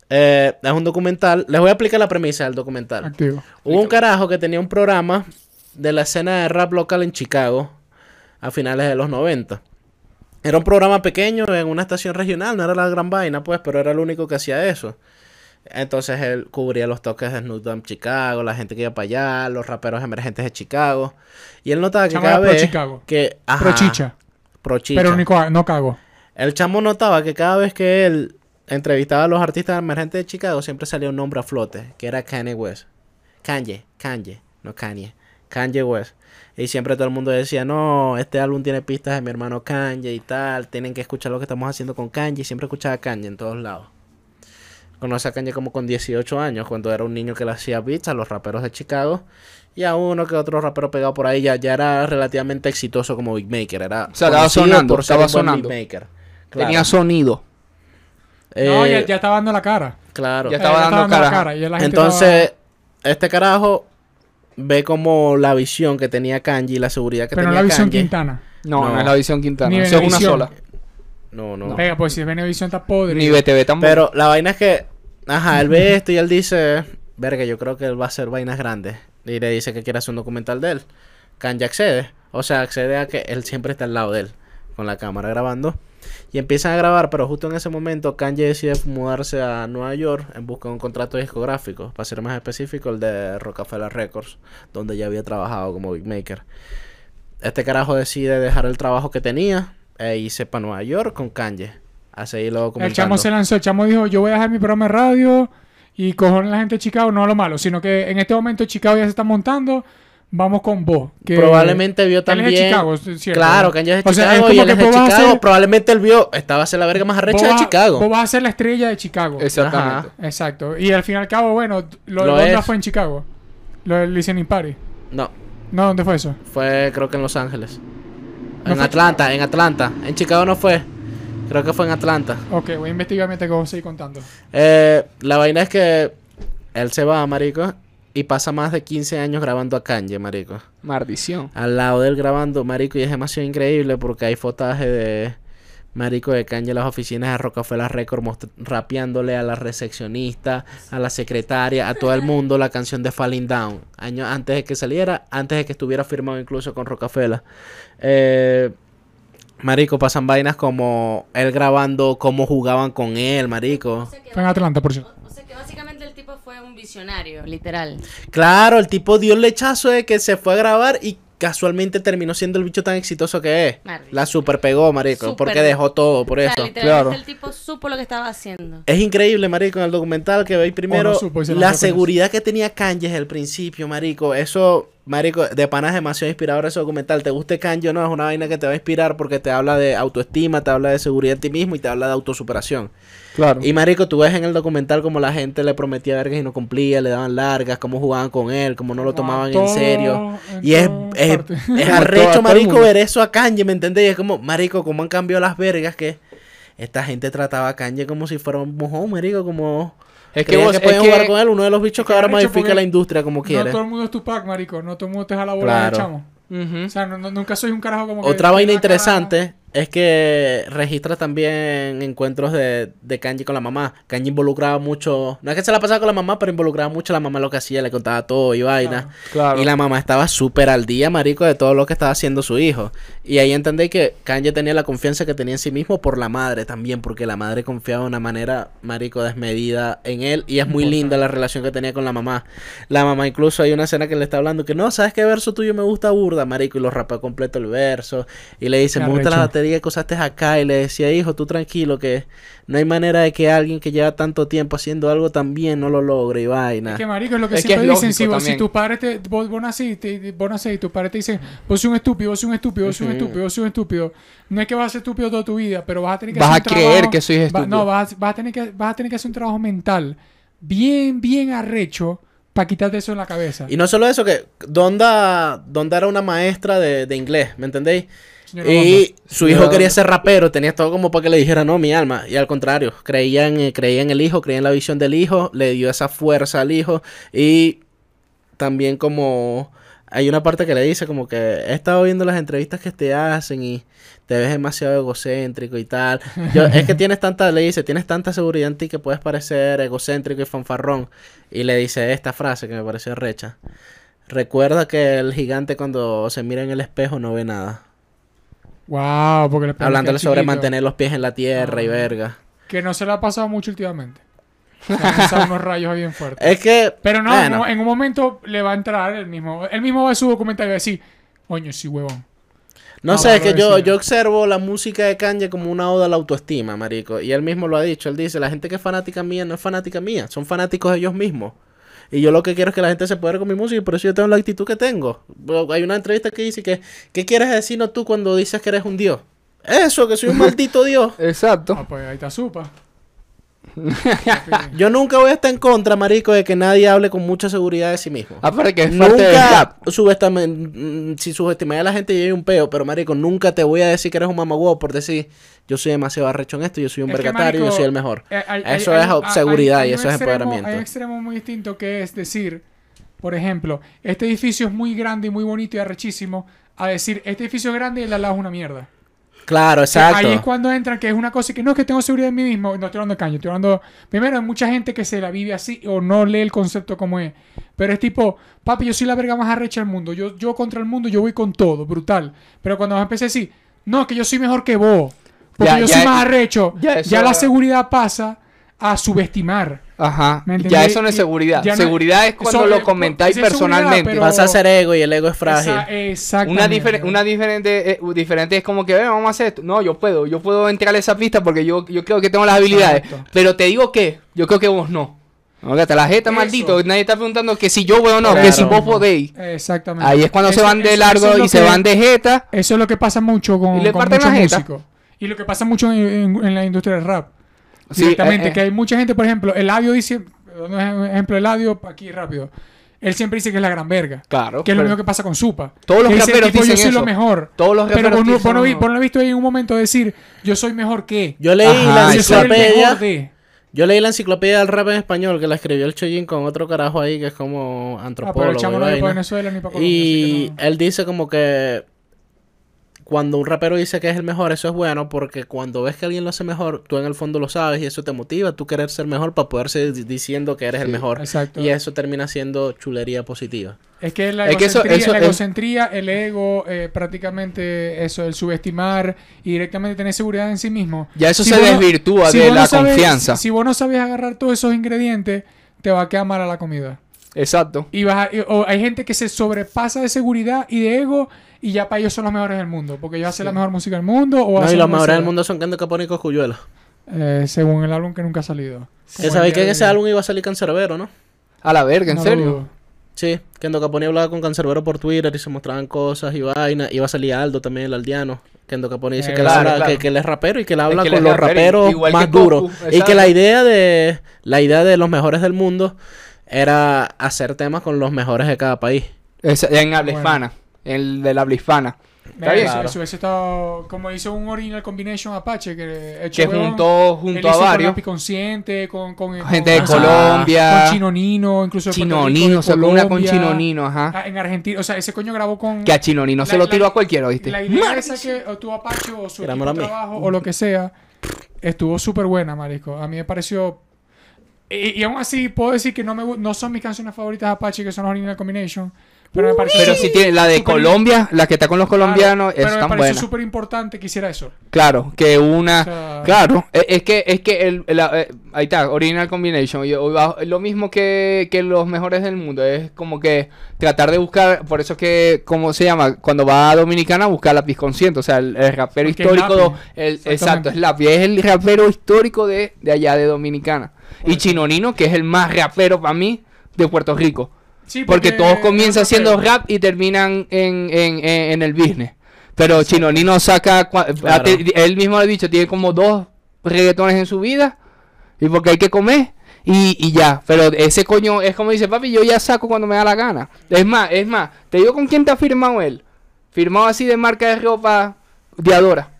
eh, es un documental. Les voy a explicar la premisa del documental. Activo. Hubo un carajo que tenía un programa de la escena de rap local en Chicago a finales de los 90. Era un programa pequeño en una estación regional, no era la gran vaina, pues, pero era el único que hacía eso. Entonces él cubría los toques de Snoop Dogg Chicago, la gente que iba para allá, los raperos emergentes de Chicago. Y él notaba que Chamo cada vez Chicago. que... ajá, Pro chicha. pro chicha. Pero no cago. El chamo notaba que cada vez que él entrevistaba a los artistas emergentes de Chicago, siempre salía un nombre a flote, que era Kanye West. Kanye, Kanye, no Kanye. Kanye West. Y siempre todo el mundo decía, no, este álbum tiene pistas de mi hermano Kanye y tal, tienen que escuchar lo que estamos haciendo con Kanye. Y siempre escuchaba a Kanye en todos lados. Conoce a Kanye como con 18 años, cuando era un niño que le hacía beats a los raperos de Chicago. Y a uno que otro rapero pegado por ahí ya, ya era relativamente exitoso como beatmaker. Era O sea, estaba sonando, estaba sonando. Claro. Tenía sonido. no, Eh, ya, ya estaba dando la cara. Claro. Ya Eh, estaba dando la cara. y ya la gente Entonces, este carajo ve como la visión que tenía Kanji y la seguridad que estaba- Pero no tenía la visión. Quintana. No, no, No. es la visión Quintana. Ni Eso es una sola. No, no. Venga, pues si es Venevisión está podre. Ni BTV tampoco. Pero la vaina es que, ajá, él ve esto y él dice, verga, yo creo que él va a hacer vainas grandes. Y le dice que quiere hacer un documental de él. Kanye accede. O sea, accede a que él siempre está al lado de él, con la cámara grabando. Y empiezan a grabar, pero justo en ese momento Kanye decide mudarse a Nueva York en busca de un contrato discográfico. Para ser más específico, el de Rockefeller Records, donde ya había trabajado como beatmaker. Este carajo decide dejar el trabajo que tenía e irse para Nueva York con Kanye. A seguirlo El chamo se lanzó, el chamo dijo, yo voy a dejar mi programa de radio y cojones la gente de Chicago, no lo malo, sino que en este momento Chicago ya se está montando, vamos con vos. Que Probablemente vio él es también. de Chicago, es cierto, claro. Kanye es de O sea, es Chicago como y él que es de Chicago. Probablemente él vio. Esta va a ser la verga más arrecha de Chicago. Vos vas a ser la estrella de Chicago. Exactamente. Exacto. Y al fin y al cabo, bueno, lo de Lo es. fue en Chicago. Lo del Listening Party. No, No, ¿dónde fue eso? fue creo que en Los Ángeles. ¿No en Atlanta, en Atlanta. En Chicago no fue. Creo que fue en Atlanta. Ok, voy a investigar mientras que vos seguís contando. Eh, la vaina es que él se va, marico, y pasa más de 15 años grabando a Kanye, marico. Maldición. Al lado de él grabando, marico, y es demasiado increíble porque hay fotaje de marico de Kanye en las oficinas de Rockefeller Records rapeándole a la recepcionista, a la secretaria, a todo el mundo la canción de Falling Down. Años antes de que saliera, antes de que estuviera firmado incluso con Rockefeller. Eh, marico, pasan vainas como él grabando cómo jugaban con él, marico. Fue en Atlanta, por cierto. O sea que básicamente el tipo fue un visionario, literal. Claro, el tipo dio el lechazo de que se fue a grabar y casualmente terminó siendo el bicho tan exitoso que es. La super pegó, marico, porque dejó todo por O sea, eso. claro. el tipo supo lo que estaba haciendo. Es increíble, marico, en el documental que veis primero no supo la seguridad que tenía Kanye desde el principio, marico. Eso, marico, de panas demasiado inspirador ese documental. Te guste Kanye o no, es una vaina que te va a inspirar porque te habla de autoestima, te habla de seguridad en ti mismo y te habla de autosuperación. Claro. Y marico, tú ves en el documental como la gente le prometía vergas y no cumplía, le daban largas, cómo jugaban con él, cómo no lo tomaban en serio. en Y es, es, arrecho, marico, ver eso a Kanye, ¿me entendés? Y es como, marico, cómo han cambiado las vergas que esta gente trataba a Kanye como si fuera un mojón, marico, como... Es que vos, que podían es que- jugar con él, uno de los bichos que ahora modifica la industria como No quiere. todo el mundo es Tupac, marico. No todo el mundo te jala bola Claro. de chamo. Ujú. O sea, no- no- nunca soy un carajo como que... Otra vaina interesante es que registra también encuentros de, de Kanji con la mamá. Kanji involucraba mucho, no es que se la pasaba con la mamá, pero involucraba mucho a la mamá lo que hacía, le contaba todo y vaina. Claro. Y la mamá estaba súper al día, marico, de todo lo que estaba haciendo su hijo. Y ahí entendéis que Kanye tenía la confianza que tenía en sí mismo por la madre también, porque la madre confiaba de una manera, marico, desmedida en él. Y es muy linda la relación que tenía con la mamá. La mamá incluso hay una escena que le está hablando que no, ¿sabes qué verso tuyo me gusta burda, marico? Y lo rapea completo el verso. Y le dice, me gusta la arrecho. batería que usaste acá. Y le decía, hijo, tú tranquilo, que no hay manera de que alguien que lleva tanto tiempo haciendo algo tan bien no lo logre y vaina. Es que marico es lo que Es que siempre es dicen. Si, vos- si también. tus padres te... Vos, vos naciste, vos nacés y tus padres te dicen... Vos sos un estúpido, vos sos un estúpido, vos sos un estúpido, vos sos un estúpido. No es que vas a ser estúpido toda tu vida, pero vas a tener que Vas hacer a un creer trabajo- que va- estúpido. no, vas, vas a tener que, vas a tener que hacer un trabajo mental bien, bien arrecho para quitarte eso en la cabeza. Y no solo eso, que Donda, Donda era una maestra de, de inglés, ¿me entendéis? Y su hijo quería ser rapero, tenía todo como para que le dijera no, mi alma. Y al contrario, creía en, eh, creía en el hijo, creía en la visión del hijo, le dio esa fuerza al hijo. Y también como hay una parte que le dice como que he estado viendo las entrevistas que te hacen y te ves demasiado egocéntrico y tal. Yo, es que tienes tanta, le dice, tienes tanta seguridad en ti que puedes parecer egocéntrico y fanfarrón. Y le dice esta frase que me pareció recha. Recuerda que el gigante cuando se mira en el espejo no ve nada. Wow, porque le Hablándole sobre mantener los pies en la tierra y Ah. verga. Que no se le ha pasado mucho últimamente. Se han unos rayos bien fuertes. Es que... Pero no, bueno, no, en un momento le va a entrar el mismo. Él mismo va a su documental y va a decir, coño, sí, huevón. No Ah, sé, es que yo, yo observo la música de Kanye como una oda a la autoestima, marico. Y él mismo lo ha dicho. Él dice, la gente que es fanática mía no es fanática mía. Son fanáticos ellos mismos. Y yo lo que quiero es que la gente se pueda con mi música y por eso yo tengo la actitud que tengo. Hay una entrevista que dice que, ¿qué quieres decirnos tú cuando dices que eres un dios? Eso, que soy un maldito dios. Exacto. Ah, pues ahí está supa. Yo nunca voy a estar en contra, marico, de que nadie hable con mucha seguridad de sí mismo. Aparte que es parte del Nunca rap. subestame, mm, si subestimé a la gente y hay un peo, pero marico, nunca te voy a decir que eres un mamagüevo por decir yo soy demasiado arrecho en esto, yo soy un vergatario, yo soy el mejor. Eh, hay- Eso hay- es hay- seguridad hay- y hay eso un es extremo- empoderamiento. Hay un extremo muy distinto que es decir, por ejemplo, este edificio es muy grande y muy bonito y arrechísimo, a decir, este edificio es grande y el de al lado es una mierda. Claro, exacto. Ahí es cuando entran que es una cosa que no es que tengo seguridad en mí mismo, no estoy hablando de caño, estoy hablando, primero hay mucha gente que se la vive así o no lee el concepto como es, pero es tipo, papi, yo soy la verga más arrecha del mundo, yo, yo contra el mundo, yo voy con todo, brutal, pero cuando vas a empezar a decir, no, que yo soy mejor que vos, porque Ya- yo ya soy es- más arrecho, ya ya, la seguridad pasa a subestimar. Ajá. ¿Me Ya eso no es seguridad. no- seguridad es cuando lo eh, comentáis personalmente. pero- Vas a ser ego y el ego es frágil. Esa-. Una, difer- una diferente, eh, diferente es como que, "Ven, vamos a hacer esto. No, yo puedo, yo puedo entrar a esa pista porque yo, yo creo que tengo las habilidades. Exacto. Pero te digo que, yo creo que vos no. No, que te la jeta, Eso. maldito. Nadie está preguntando que si yo puedo o no, Claro. que si vos podéis. Exactamente. Ahí es cuando se van de largo es y se van de jeta. Eso es lo que pasa mucho con, Y le con parten muchos músicos. Y lo que pasa mucho en, en- en la industria del rap. Sí, Directamente, eh, eh. que hay mucha gente, por ejemplo, Eladio dice, un ejemplo, Eladio, aquí rápido. Él siempre dice que es la gran verga. Claro. Que es lo mismo que pasa con Supa. Todos los Que dice, yo soy lo mejor. Todos los Pero raperos vos no, vos no has visto ahí en un momento decir, yo soy mejor que. Yo leí Ajá, la el enciclopedia. Yo leí la enciclopedia del rap en español que la escribió el Chojin con otro carajo ahí que es como Ah, pero antropólogo. el chamo y no es. Venezuela ni para Colombia. Y no. él dice como que cuando un rapero dice que es el mejor, eso es bueno porque cuando ves que alguien lo hace mejor, tú en el fondo lo sabes y eso te motiva, tú querer ser mejor para poder seguir di- diciendo que eres el mejor. Exacto. Y eso termina siendo chulería positiva. Es que la Es que eso- egocentría, eso la es- egocentría, el ego, eh, prácticamente eso, el subestimar y directamente tener seguridad en sí mismo. Ya eso Si se no- desvirtúa si de no la sabes- confianza. Si, si vos no sabes agarrar todos esos ingredientes, te va a quedar mala la comida. Exacto. Y vas a- y- o hay gente que se sobrepasa de seguridad y de ego y ya para ellos son los mejores del mundo. Porque ellos hacen la mejor música del mundo o No, y los mejores del mundo son Kendo Capone y Coscuyuela. Eh, según el álbum que nunca ha salido. Que sabéis que en ese álbum iba a salir Cancerbero, ¿no? A la verga, ¿en No serio? dudo. Sí, Kendo Capone hablaba con Cancerbero por Twitter y se mostraban cosas y vaina. Iba a salir Aldo también, el aldeano. Kendo Capone dice Eh, que, él claro, habla- claro. que, que él es rapero y que él habla que él con los rapero, raperos más duros. Y que la idea de la idea de los mejores del mundo era hacer temas con los mejores de cada país. Es- en habla Bueno. hispana. El de la habla hispana. Mira, bien. eso, Claro. eso hubiese estado como hizo un Original Combination Apache que hecho Que juntó, él junto hizo a con varios. Lápiz Consciente, con, con, Gente de con- Colombia. con Chino Nino, incluso Chino Nino, sacó una con Chino Nino, ajá. ah, En Argentina, o sea, ese coño grabó con Que a Chino Nino se lo tiró a cualquiera, ¿viste? la idea esa que o tuvo Apache o su trabajo o lo que sea, estuvo súper buena, marisco. A mí me pareció y, y aún así puedo decir que no me no son mis canciones favoritas de Apache, que son Original Combination, pero me pareció Pero si tiene la de Colombia, la que está con los colombianos, Claro, es pero me tan pareció buena. súper importante que hiciera eso. Claro, que una. O sea- Claro, e- es que, es que el, la- eh, ahí está, Original Combination. Lo mismo que, que los mejores del mundo. Es como que tratar de buscar. Por eso es que, ¿cómo se llama? Cuando va a Dominicana, buscar lápiz consciente. O sea, el, el rapero Porque histórico. El- exacto, es lápiz. Es el rapero histórico de, de allá de Dominicana. Y Chinonino, que es el más rapero para mí de Puerto Rico. Sí, Porque todos comienzan haciendo rap y terminan en, en, en, en el business. Pero Chinonino saca, Claro. él mismo lo ha dicho, tiene como dos reggaetones en su vida. Y porque hay que comer. Y, y ya, pero ese coño es como dice, papi, yo ya saco cuando me da la gana. Es más, es más, te digo con quién te ha firmado él. Firmado así de marca de ropa Diadora.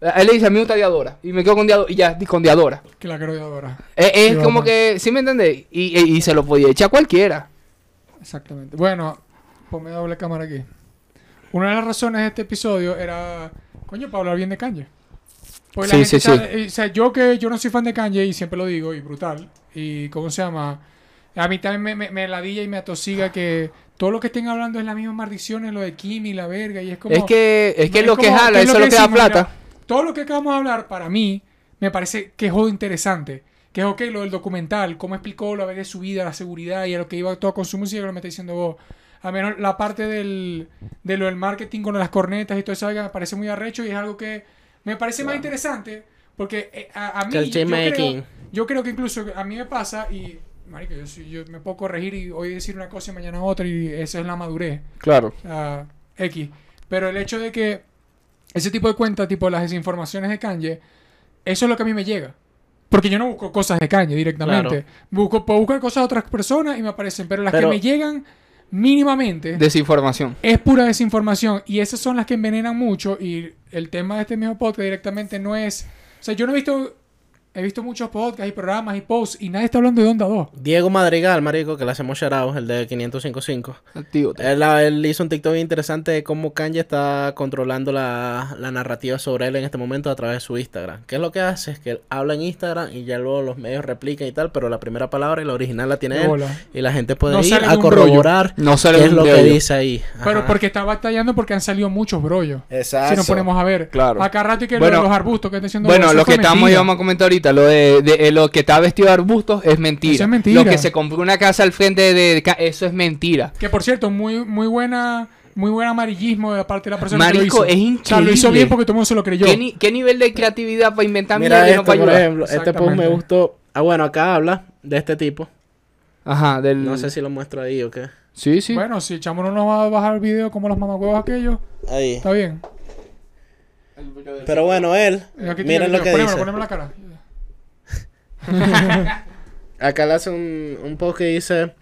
Él le dice, a mí me gusta Diadora. Y me quedo con Diadora. Y ya, con Diadora. Que la creo yo ahora. Es, es Sí, como que, ¿sí me entendés? Y, y, y se lo podía echar cualquiera. Exactamente. Bueno, ponme doble cámara aquí. Una de las razones de este episodio era, coño, para hablar bien de Kanye. Porque la Sí, gente sí, está- eh, O sea, yo que yo no soy fan de Kanye y siempre lo digo, y brutal. Y, ¿cómo se llama? A mí también me, me, me ladilla y me atosiga que todo lo que estén hablando es la misma maldición, lo de Kim y la verga. Y es como... Es que, es que es lo que como- jala, ¿qué eso es lo que da plata. Mira, todo lo que acabamos de hablar, para mí, me parece que es jodo interesante. Que es ok, lo del documental, cómo explicó la verga de su vida, la seguridad y a lo que iba todo con su música, lo me está diciendo vos. A menos la parte del, de lo del marketing con las cornetas y todo eso me parece muy arrecho y es algo que me parece más interesante porque eh, a, a mí yo creo, making. yo creo que incluso a mí me pasa y marico, yo, me puedo corregir y hoy decir una cosa y mañana otra y esa es la madurez Claro. X. Pero el hecho de que ese tipo de cuentas, tipo las desinformaciones de Kanye, eso es lo que a mí me llega. Porque yo no busco cosas de Kanye directamente. Claro. Busco, puedo buscar cosas de otras personas y me aparecen. Pero las Pero- que me llegan mínimamente Desinformación. es pura desinformación. Y esas son las que envenenan mucho. Y el tema de este mismo podcast directamente no es... O sea, yo no he visto... He visto muchos podcasts y programas y posts y nadie está hablando de Onda 2. Diego Madrigal, marico, que le hacemos shout out, el de 555. Tío, Él, él hizo un TikTok bien interesante de cómo Kanye está controlando la, la narrativa sobre él en este momento a través de su Instagram. ¿Qué es lo que hace? Es que él habla en Instagram y ya luego los medios replican y tal, pero la primera palabra y la original la tiene él. Y la gente puede No ir a corroborar No sale qué es lo que dice ahí. Pero porque está batallando porque han salido muchos brollos. Exacto. Si nos ponemos a ver. Claro. Acá rato y que Bueno, de los arbustos que está diciendo Bueno, lo que estamos íbamos a comentar ahorita, lo de, de- eh, lo que está vestido de arbustos es mentira. Eso es mentira. Lo que se compró una casa al frente de, eso es mentira. Que por cierto, muy, muy buena, muy buen amarillismo de la parte de la persona Marico, que lo hizo. es O sea, lo hizo increíble. bien porque todo el mundo se lo creyó. ¿Qué, ni- qué nivel de creatividad para inventar Mira mierda y esto, no para por ejemplo. Este post me gustó. Ah, bueno, acá habla de este tipo. Ajá, del... No sé si lo muestro ahí o qué. Sí, sí. Bueno, si Chamo no nos va a bajar el video como los mamacuevos aquellos, Ahí. está bien. Pero bueno, él, aquí miren lo que video. dice. Ponémelo, ponémelo la cara. Acá le hace un, un post dice...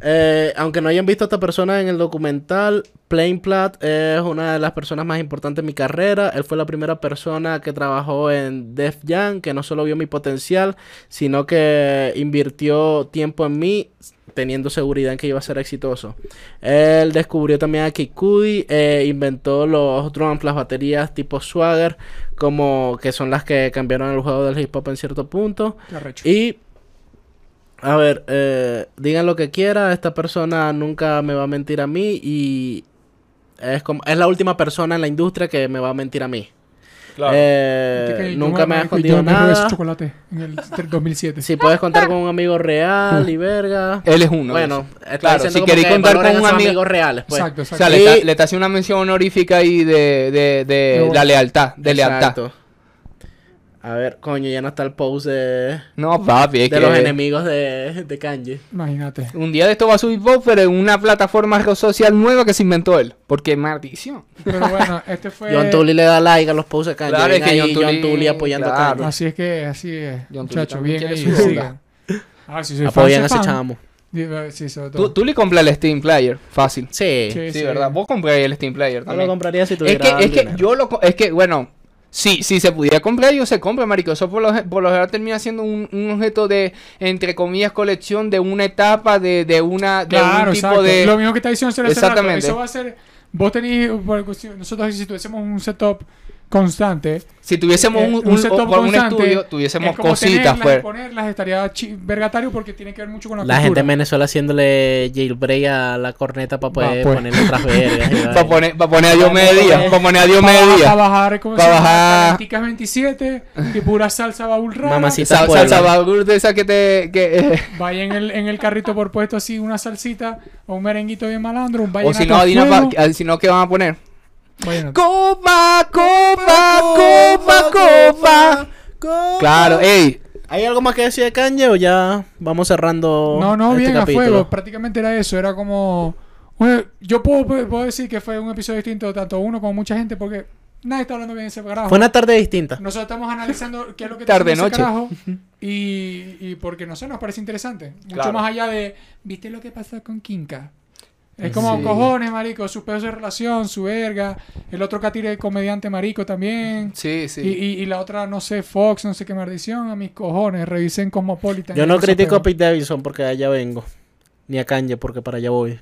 eh, aunque no hayan visto a esta persona en el documental, Plain Platt es una de las personas más importantes en mi carrera. Él fue la primera persona que trabajó en Def Jam, que no solo vio mi potencial, sino que invirtió tiempo en mí, teniendo seguridad en que iba a ser exitoso. Él descubrió también a Kid Cudi, eh, inventó los drums, las baterías tipo Swagger, como que son las que cambiaron el juego del hip hop en cierto punto. Y, a ver, eh, digan lo que quiera, esta persona nunca me va a mentir a mí y es, como, es la última persona en la industria que me va a mentir a mí. Eh, que yo nunca me ha escondido ese nada. chocolate en el 2007. Si puedes contar con un amigo real y verga. Él es uno. bueno, claro, si queréis que contar con un amigo... reales, pues. Exacto, O exacto. sea, le, Y- está, le está haciendo una mención honorífica ahí de, de, de la lealtad, de lealtad. A ver, coño, ya no está el post de, No, papi, es de que... los enemigos de, de Kanye. Imagínate. Un día de esto va a subir Bob, pero en una plataforma social nueva que se inventó él. Porque maldición. Pero bueno, este fue... John Tully le da like a los posts de Kanye. Claro, es que ahí John John Tully- apoyando a. Kanye. Así es que, así es. John también bien ahí. su sigan. Ah, si soy Apoyan a ese chamo. Sí, sobre todo. Tú, tú le compras el Steam Player, fácil. Sí. Sí, Sí, ¿verdad? Vos compré el Steam Player No también. lo compraría si Es tuviera que, es que yo lo... Es que, bueno... Sí, si se pudiera comprar, yo se compra, marico. Eso por lo, por lo general termina siendo un, un objeto de, entre comillas, colección de una etapa, de, de una... De Claro, un tipo de... Lo mismo que está diciendo rato, Exactamente. Eso va a ser. Vos tenés. por cuestión- Nosotros, si tuviésemos un setup constante. Si tuviésemos eh, un, un, setup un estudio, tuviésemos es como cositas, tenerlas pues. ponerlas estaría chi- vergatario porque tiene que ver mucho con la, La gente en cultura. Venezuela haciéndole jailbreak a la corneta para poder pues. ponerle otras vergas. Para poner, pa poner a Dios mediodía. Para poner a Dios Para mediodía. bajar, ¿cómo Pa' se llama? bajar- Calenticas 27 y pura salsa baúl rara. Mamacita. Sal-. Salsa bagur de esa que te... Que, eh, Vaya en el, en el carrito por puesto así una salsita o un merenguito bien malandro, un o si no, si no, ¿qué van a poner? Vallenato. Copa, copa, copa, copa. Claro, ey. ¿Hay algo más que decir de Kanye o ya vamos cerrando No, no, este bien, a fuego. Prácticamente era eso. Era como. Bueno, yo puedo, puedo decir que fue un episodio distinto, tanto uno como mucha gente, porque nadie está hablando bien de ese carajo. Fue una tarde distinta. Nosotros estamos analizando qué es lo que está ese noche. carajo. Y, y porque, no sé, nos parece interesante. Mucho Claro. más allá de. ¿Viste lo que pasó con Kinka? Es como Sí. cojones, marico, su pedo de relación, su verga. El otro catire de comediante marico también. Sí, sí. Y, y, y la otra, no sé, Fox, no sé qué maldición, a mis cojones, revisen Cosmopolitan. Yo no critico a. Pete Davidson porque allá vengo. Ni a Kanye porque para allá voy.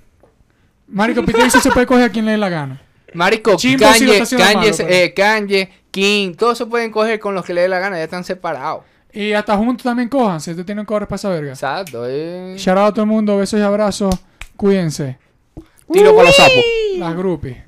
Marico, Peter Dixon se puede coger a quien le dé la gana. Marico, Chimbo Kanye, Kanye, malo, pero- eh, Kanye, King, todos se pueden coger con los que le dé la gana, ya están separados. Y hasta juntos también cojan, si ustedes tienen cobres para esa verga. Exacto, eh. Shout out a todo el mundo, besos y abrazos. Cuídense. Tiro para los sapos. Las groupies.